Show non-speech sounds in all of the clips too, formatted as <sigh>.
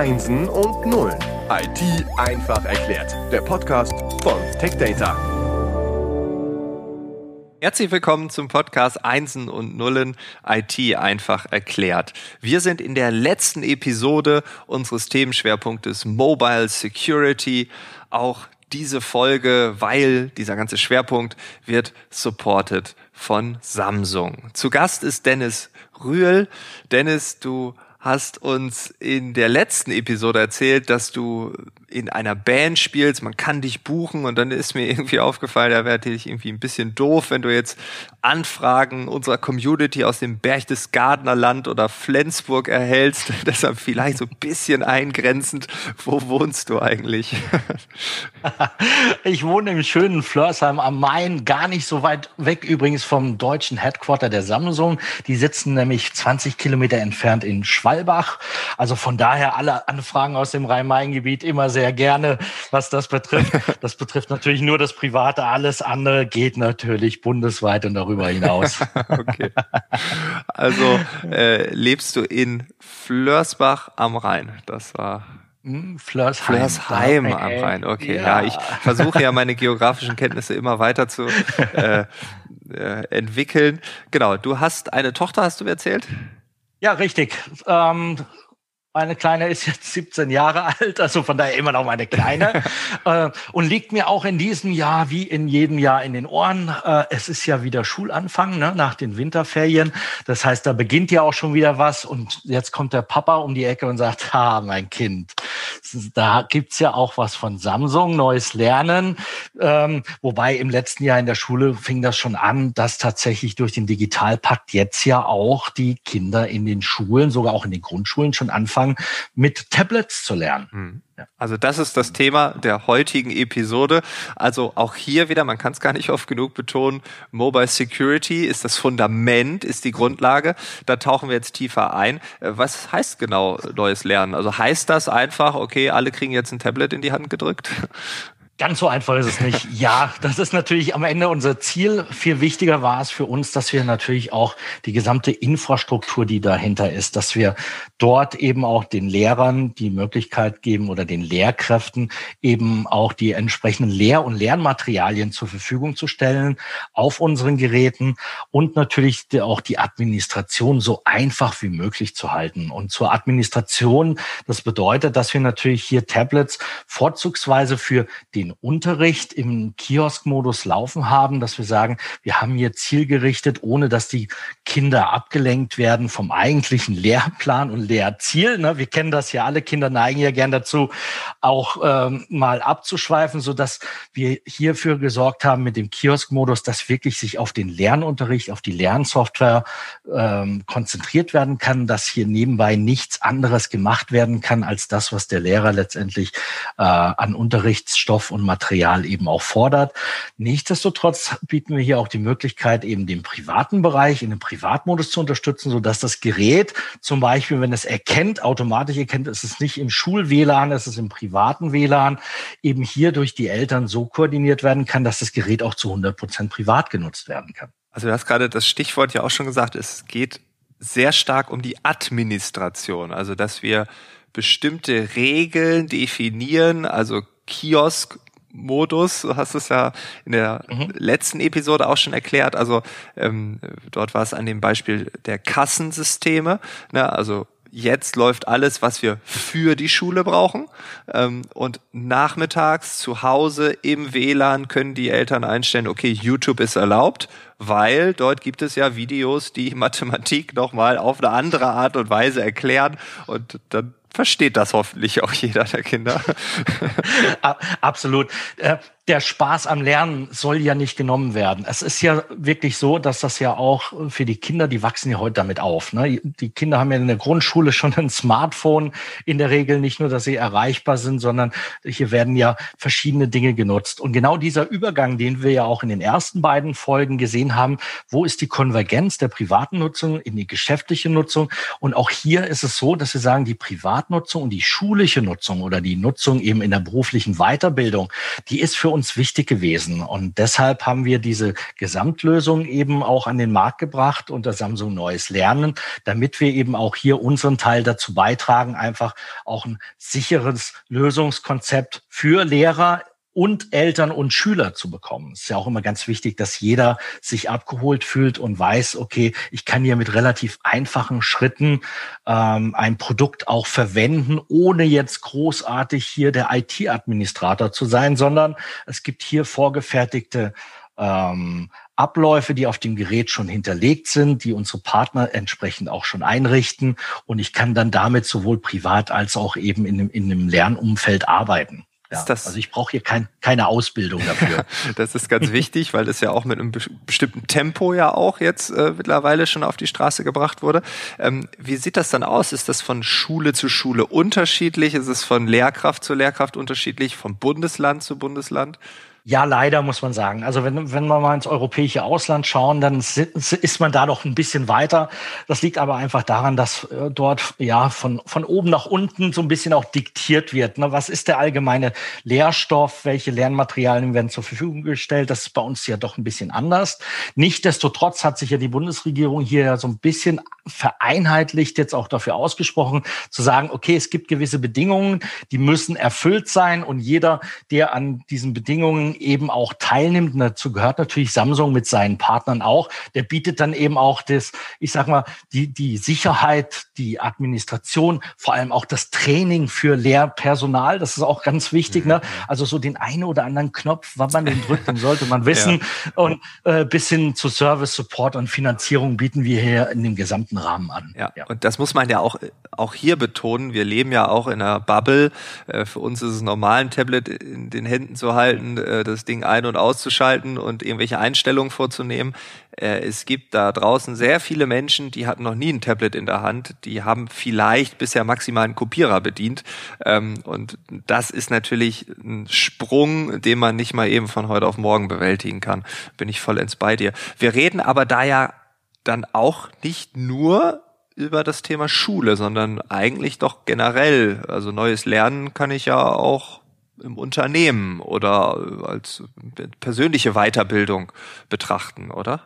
Einsen und Nullen. IT einfach erklärt. Der Podcast von TechData. Herzlich willkommen zum Podcast Einsen und Nullen IT einfach erklärt. Wir sind in der letzten Episode unseres Themenschwerpunktes Mobile Security. Auch diese Folge, weil dieser ganze Schwerpunkt wird supported von Samsung. Zu Gast ist Dennis Rühl. Dennis, du hast uns in der letzten Episode erzählt, dass du in einer Band spielst, man kann dich buchen und dann ist mir irgendwie aufgefallen, da wäre natürlich irgendwie ein bisschen doof, wenn du jetzt Anfragen unserer Community aus dem Berchtesgadener Land oder Flensburg erhältst. <laughs> Deshalb vielleicht so ein bisschen eingrenzend. Wo wohnst du eigentlich? <laughs> ich wohne im schönen Flörsheim am Main, gar nicht so weit weg übrigens vom deutschen Headquarter der Samsung. Die sitzen nämlich 20 Kilometer entfernt in Schwalbach. Also von daher alle Anfragen aus dem Rhein-Main-Gebiet immer sehr sehr gerne, was das betrifft. <laughs> Das betrifft natürlich nur das Private. Alles andere geht natürlich bundesweit und darüber hinaus. <laughs> okay. Also äh, lebst du in Flörsbach am Rhein. Das war hm, Flörsheim. Flörsheim am Rhein, okay. Ja. ja, ich versuche ja meine geografischen Kenntnisse immer weiter zu äh, äh, entwickeln. Genau, du hast eine Tochter, hast du mir erzählt? Ja, richtig. Ähm, meine Kleine ist jetzt 17 Jahre alt, also von daher immer noch meine Kleine. <laughs> äh, und liegt mir auch in diesem Jahr wie in jedem Jahr in den Ohren. Äh, es ist ja wieder Schulanfang ne, nach den Winterferien. Das heißt, da beginnt ja auch schon wieder was. Und jetzt kommt der Papa um die Ecke und sagt, ha, mein Kind, da gibt's ja auch was von Samsung, neues Lernen. Ähm, wobei im letzten Jahr in der Schule fing das schon an, dass tatsächlich durch den Digitalpakt jetzt ja auch die Kinder in den Schulen, sogar auch in den Grundschulen schon anfangen, mit Tablets zu lernen. Mhm. Also das ist das Thema der heutigen Episode. Also auch hier wieder, man kann es gar nicht oft genug betonen, Mobile Security ist das Fundament, ist die Grundlage. Da tauchen wir jetzt tiefer ein. Äh, was heißt genau neues Lernen? Also heißt das einfach, okay, alle kriegen jetzt ein Tablet in die Hand gedrückt? Ganz so einfach ist es nicht. <laughs> Ja, das ist natürlich am Ende unser Ziel. Viel wichtiger war es für uns, dass wir natürlich auch die gesamte Infrastruktur, die dahinter ist, dass wir dort eben auch den Lehrern die Möglichkeit geben oder den Lehrkräften eben auch die entsprechenden Lehr- und Lernmaterialien zur Verfügung zu stellen auf unseren Geräten und natürlich auch die Administration so einfach wie möglich zu halten. Und zur Administration, das bedeutet, dass wir natürlich hier Tablets vorzugsweise für den Unterricht im Kioskmodus laufen haben, dass wir sagen, wir haben hier zielgerichtet, ohne dass die Kinder abgelenkt werden vom eigentlichen Lehrplan und Lehrziel. Ne? Wir kennen das ja alle, Kinder neigen ja gern dazu, auch ähm, mal abzuschweifen, so dass wir hierfür gesorgt haben mit dem Kioskmodus, dass wirklich sich auf den Lernunterricht, auf die Lernsoftware ähm, konzentriert werden kann, dass hier nebenbei nichts anderes gemacht werden kann als das, was der Lehrer letztendlich äh, an Unterrichtsstoff und und Material eben auch fordert. Nichtsdestotrotz bieten wir hier auch die Möglichkeit, eben den privaten Bereich in den Privatmodus zu unterstützen, sodass das Gerät zum Beispiel, wenn es erkennt, automatisch erkennt, es ist nicht im Schul-WLAN, es ist im privaten WLAN, eben hier durch die Eltern so koordiniert werden kann, dass das Gerät auch zu 100 Prozent privat genutzt werden kann. Also du hast gerade das Stichwort ja auch schon gesagt, es geht sehr stark um die Administration, also dass wir bestimmte Regeln definieren, also Kiosk Modus, du hast es ja in der mhm. letzten Episode auch schon erklärt. Also ähm, dort war es an dem Beispiel der Kassensysteme. Ne? Also jetzt läuft alles, was wir für die Schule brauchen. Ähm, und nachmittags zu Hause im WLAN können die Eltern einstellen, okay, YouTube ist erlaubt, weil dort gibt es ja Videos, die <laughs> Mathematik nochmal auf eine andere Art und Weise erklären. Und dann versteht das hoffentlich auch jeder der Kinder. <laughs> Absolut. Der Spaß am Lernen soll ja nicht genommen werden. Es ist ja wirklich so, dass das ja auch für die Kinder, die wachsen ja heute damit auf. Ne? Die Kinder haben ja in der Grundschule schon ein Smartphone in der Regel, nicht nur, dass sie erreichbar sind, sondern hier werden ja verschiedene Dinge genutzt. Und genau dieser Übergang, den wir ja auch in den ersten beiden Folgen gesehen haben, wo ist die Konvergenz der privaten Nutzung in die geschäftliche Nutzung? Und auch hier ist es so, dass wir sagen, die Privatnutzung und die schulische Nutzung oder die Nutzung eben in der beruflichen Weiterbildung, die ist für uns uns wichtig gewesen. Und deshalb haben wir diese Gesamtlösung eben auch an den Markt gebracht unter Samsung Neues Lernen, damit wir eben auch hier unseren Teil dazu beitragen, einfach auch ein sicheres Lösungskonzept für Lehrer und Eltern und Schüler zu bekommen. Es ist ja auch immer ganz wichtig, dass jeder sich abgeholt fühlt und weiß, okay, ich kann hier mit relativ einfachen Schritten ähm, ein Produkt auch verwenden, ohne jetzt großartig hier der IT-Administrator zu sein, sondern es gibt hier vorgefertigte ähm, Abläufe, die auf dem Gerät schon hinterlegt sind, die unsere Partner entsprechend auch schon einrichten. Und ich kann dann damit sowohl privat als auch eben in einem, in einem Lernumfeld arbeiten. Ja, also ich brauche hier kein, keine Ausbildung dafür. <laughs> das ist ganz wichtig, weil das ja auch mit einem bestimmten Tempo ja auch jetzt äh, mittlerweile schon auf die Straße gebracht wurde. Ähm, wie sieht das dann aus? Ist das von Schule zu Schule unterschiedlich? Ist es von Lehrkraft zu Lehrkraft unterschiedlich? Von Bundesland zu Bundesland? Ja, leider muss man sagen. Also wenn, wenn wir mal ins europäische Ausland schauen, dann ist man da doch ein bisschen weiter. Das liegt aber einfach daran, dass äh, dort ja von, von oben nach unten so ein bisschen auch diktiert wird. Ne? Was ist der allgemeine Lehrstoff? Welche Lernmaterialien werden zur Verfügung gestellt? Das ist bei uns ja doch ein bisschen anders. Nichtsdestotrotz hat sich ja die Bundesregierung hier ja so ein bisschen vereinheitlicht jetzt auch dafür ausgesprochen, zu sagen, okay, es gibt gewisse Bedingungen, die müssen erfüllt sein und jeder, der an diesen Bedingungen eben auch teilnimmt, und dazu gehört natürlich Samsung mit seinen Partnern auch, der bietet dann eben auch das, ich sag mal, die, die Sicherheit, die Administration, vor allem auch das Training für Lehrpersonal, das ist auch ganz wichtig, mhm. ne? Also so den einen oder anderen Knopf, wann man den drückt, den sollte man <laughs> wissen. ja. Und äh, bis hin zu Service, Support und Finanzierung bieten wir hier in dem gesamten Rahmen an. Ja, ja. und das muss man ja auch, auch hier betonen. Wir leben ja auch in einer Bubble. Äh, für uns ist es normal, ein Tablet in den Händen zu halten. Äh, das Ding ein- und auszuschalten und irgendwelche Einstellungen vorzunehmen. Äh, es gibt da draußen sehr viele Menschen, die hatten noch nie ein Tablet in der Hand, die haben vielleicht bisher maximal einen Kopierer bedient. Ähm, und das ist natürlich ein Sprung, den man nicht mal eben von heute auf morgen bewältigen kann. Bin ich vollends bei dir. Wir reden aber da ja dann auch nicht nur über das Thema Schule, sondern eigentlich doch generell. Also neues Lernen kann ich ja auch im Unternehmen oder als persönliche Weiterbildung betrachten, oder?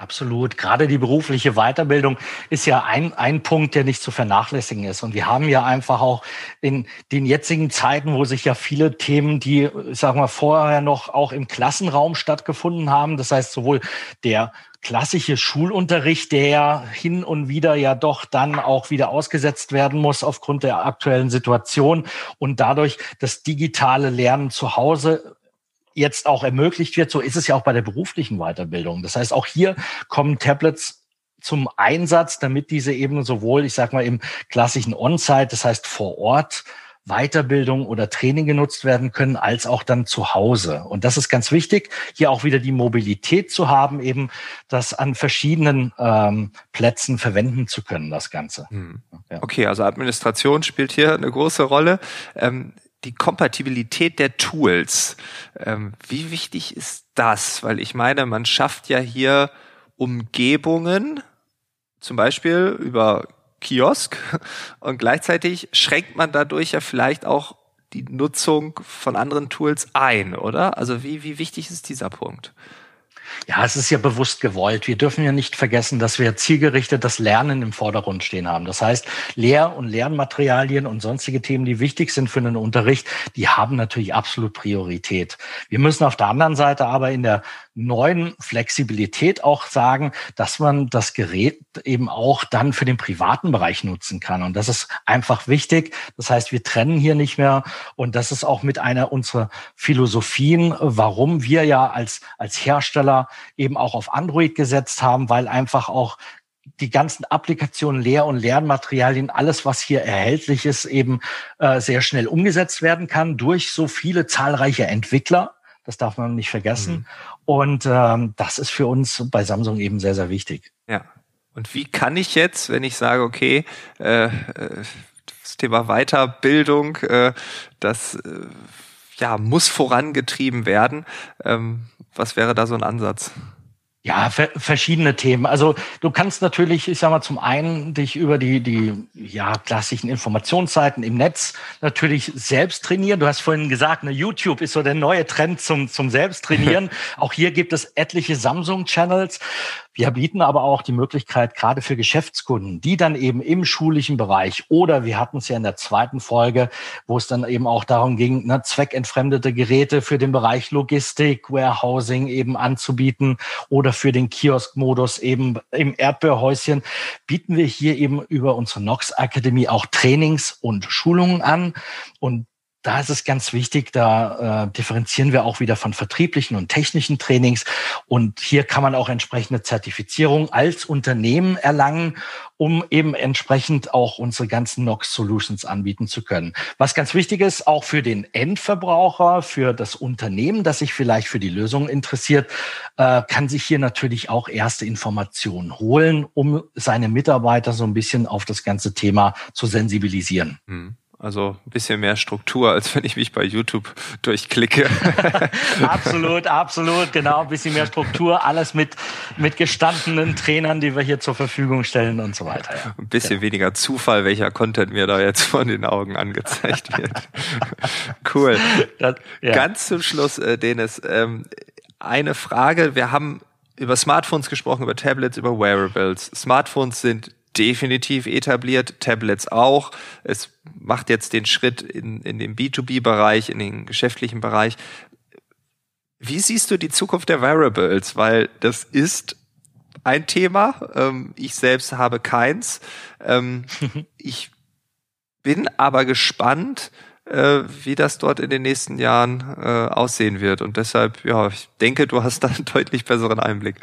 Absolut. Gerade die berufliche Weiterbildung ist ja ein, ein Punkt, der nicht zu vernachlässigen ist. Und wir haben ja einfach auch in den jetzigen Zeiten, wo sich ja viele Themen, die, sagen wir, vorher noch auch im Klassenraum stattgefunden haben, das heißt sowohl der klassische Schulunterricht, der ja hin und wieder ja doch dann auch wieder ausgesetzt werden muss aufgrund der aktuellen Situation und dadurch das digitale Lernen zu Hause jetzt auch ermöglicht wird. So ist es ja auch bei der beruflichen Weiterbildung. Das heißt, auch hier kommen Tablets zum Einsatz, damit diese eben sowohl, ich sag mal, im klassischen On-Site, das heißt vor Ort, Weiterbildung oder Training genutzt werden können, als auch dann zu Hause. Und das ist ganz wichtig, hier auch wieder die Mobilität zu haben, eben das an verschiedenen ähm, Plätzen verwenden zu können, das Ganze. Hm. Ja. Okay, also Administration spielt hier eine große Rolle. Ähm, die Kompatibilität der Tools, ähm, wie wichtig ist das? Weil ich meine, man schafft ja hier Umgebungen, zum Beispiel über Kiosk <laughs> und gleichzeitig schränkt man dadurch ja vielleicht auch die Nutzung von anderen Tools ein, oder? Also wie, wie wichtig ist dieser Punkt? Ja, es ist ja bewusst gewollt. Wir dürfen ja nicht vergessen, dass wir zielgerichtet das Lernen im Vordergrund stehen haben. Das heißt, Lehr- und Lernmaterialien und sonstige Themen, die wichtig sind für den Unterricht, die haben natürlich absolut Priorität. Wir müssen auf der anderen Seite aber in der neuen Flexibilität auch sagen, dass man das Gerät eben auch dann für den privaten Bereich nutzen kann. Und das ist einfach wichtig. Das heißt, wir trennen hier nicht mehr. Und das ist auch mit einer unserer Philosophien, warum wir ja als, als Hersteller eben auch auf Android gesetzt haben, weil einfach auch die ganzen Applikationen, Lehr- und Lernmaterialien, alles, was hier erhältlich ist, eben äh, sehr schnell umgesetzt werden kann durch so viele zahlreiche Entwickler. Das darf man nicht vergessen. Mhm. Und ähm, das ist für uns bei Samsung eben sehr, sehr wichtig. Ja. Und wie kann ich jetzt, wenn ich sage, okay, äh, äh das Thema Weiterbildung, äh, das äh, ja, muss vorangetrieben werden. Ähm, was wäre da so ein Ansatz? Ja, verschiedene Themen. Also du kannst natürlich, ich sag mal, zum einen dich über die, die ja, klassischen Informationsseiten im Netz natürlich selbst trainieren. Du hast vorhin gesagt, ne, YouTube ist so der neue Trend zum, zum Selbsttrainieren. <laughs> auch hier gibt es etliche Samsung-Channels. Wir bieten aber auch die Möglichkeit, gerade für Geschäftskunden, die dann eben im schulischen Bereich oder wir hatten es ja in der zweiten Folge, wo es dann eben auch darum ging, ne, zweckentfremdete Geräte für den Bereich Logistik, Warehousing eben anzubieten oder für den Kiosk-Modus eben im Erdbeerhäuschen, bieten wir hier eben über unsere Nox Akademie auch Trainings und Schulungen an. Und da ist es ganz wichtig, da äh, differenzieren wir auch wieder von vertrieblichen und technischen Trainings. Und hier kann man auch entsprechende Zertifizierung als Unternehmen erlangen, um eben entsprechend auch unsere ganzen NOx Solutions anbieten zu können. Was ganz wichtig ist, auch für den Endverbraucher, für das Unternehmen, das sich vielleicht für die Lösung interessiert, äh, kann sich hier natürlich auch erste Informationen holen, um seine Mitarbeiter so ein bisschen auf das ganze Thema zu sensibilisieren. Mhm. Also ein bisschen mehr Struktur, als wenn ich mich bei YouTube durchklicke. <laughs> absolut, absolut, genau. Ein bisschen mehr Struktur, alles mit, mit gestandenen Trainern, die wir hier zur Verfügung stellen und so weiter. Ja. Ein bisschen genau. weniger Zufall, welcher Content mir da jetzt von den Augen angezeigt wird. <laughs> cool. Das, ja. Ganz zum Schluss, äh, Dennis, ähm, eine Frage. Wir haben über Smartphones gesprochen, über Tablets, über Wearables. Smartphones sind definitiv etabliert, Tablets auch. Es macht jetzt den Schritt in, in den B2B-Bereich, in den geschäftlichen Bereich. Wie siehst du die Zukunft der Wearables? Weil das ist ein Thema. Ähm, ich selbst habe keins. Ähm, <laughs> ich bin aber gespannt, äh, wie das dort in den nächsten Jahren äh, aussehen wird. Und deshalb, ja, ich denke, du hast da einen <laughs> deutlich besseren Einblick.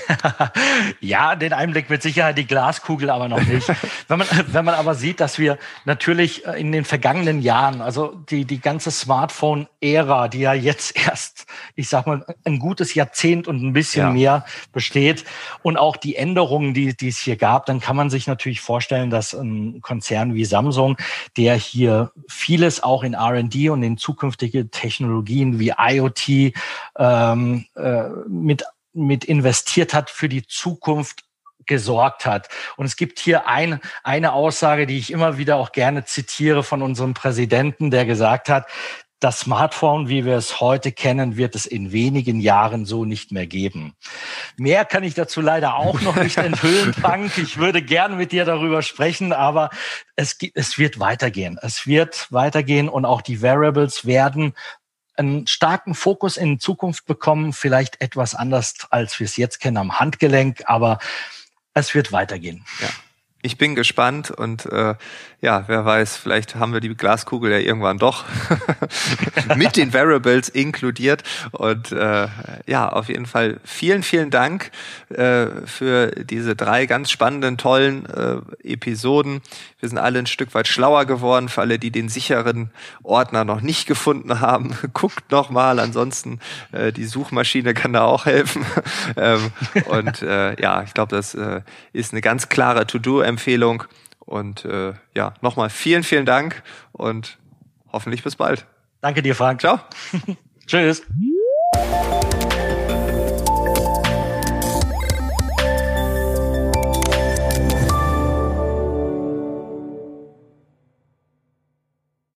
<laughs> ja, den Einblick mit Sicherheit die Glaskugel aber noch nicht. <laughs> wenn man, wenn man aber sieht, dass wir natürlich äh, in den vergangenen Jahren, also die, die ganze Smartphone-Ära, die ja jetzt <laughs> erst, ich sag mal, ein gutes Jahrzehnt und ein bisschen ja. mehr besteht und auch die Änderungen, die, die es hier gab, dann kann man sich natürlich vorstellen, dass ein Konzern wie Samsung, der hier vieles auch in R&D und in zukünftige Technologien wie IoT ähm, äh, mit mit investiert hat für die Zukunft gesorgt hat. Und es gibt hier ein, eine Aussage, die ich immer wieder auch gerne zitiere von unserem Präsidenten, der gesagt hat, das Smartphone, wie wir es heute kennen, wird es in wenigen Jahren so nicht mehr geben. Mehr kann ich dazu leider auch noch nicht <laughs> enthüllen, Frank. Ich würde gerne mit dir darüber sprechen, aber es, es wird weitergehen. Es wird weitergehen und auch die Variables werden einen starken Fokus in Zukunft bekommen, vielleicht etwas anders, als wir es jetzt kennen am Handgelenk, aber es wird weitergehen. Ja. Ich bin gespannt und äh, ja, wer weiß, vielleicht haben wir die Glaskugel ja irgendwann doch <laughs> mit den Variables inkludiert. Und äh, ja, auf jeden Fall vielen, vielen Dank äh, für diese drei ganz spannenden, tollen äh, Episoden. Wir sind alle ein Stück weit schlauer geworden. Für alle, die den sicheren Ordner noch nicht gefunden haben, <laughs> guckt noch mal. Ansonsten äh, die Suchmaschine kann da auch helfen. <laughs> ähm, und äh, ja, ich glaube, das äh, ist eine ganz klare To-Do-Empfehlung. Und äh, ja, nochmal vielen, vielen Dank und hoffentlich bis bald. Danke dir, Frank. Ciao. <laughs> Tschüss.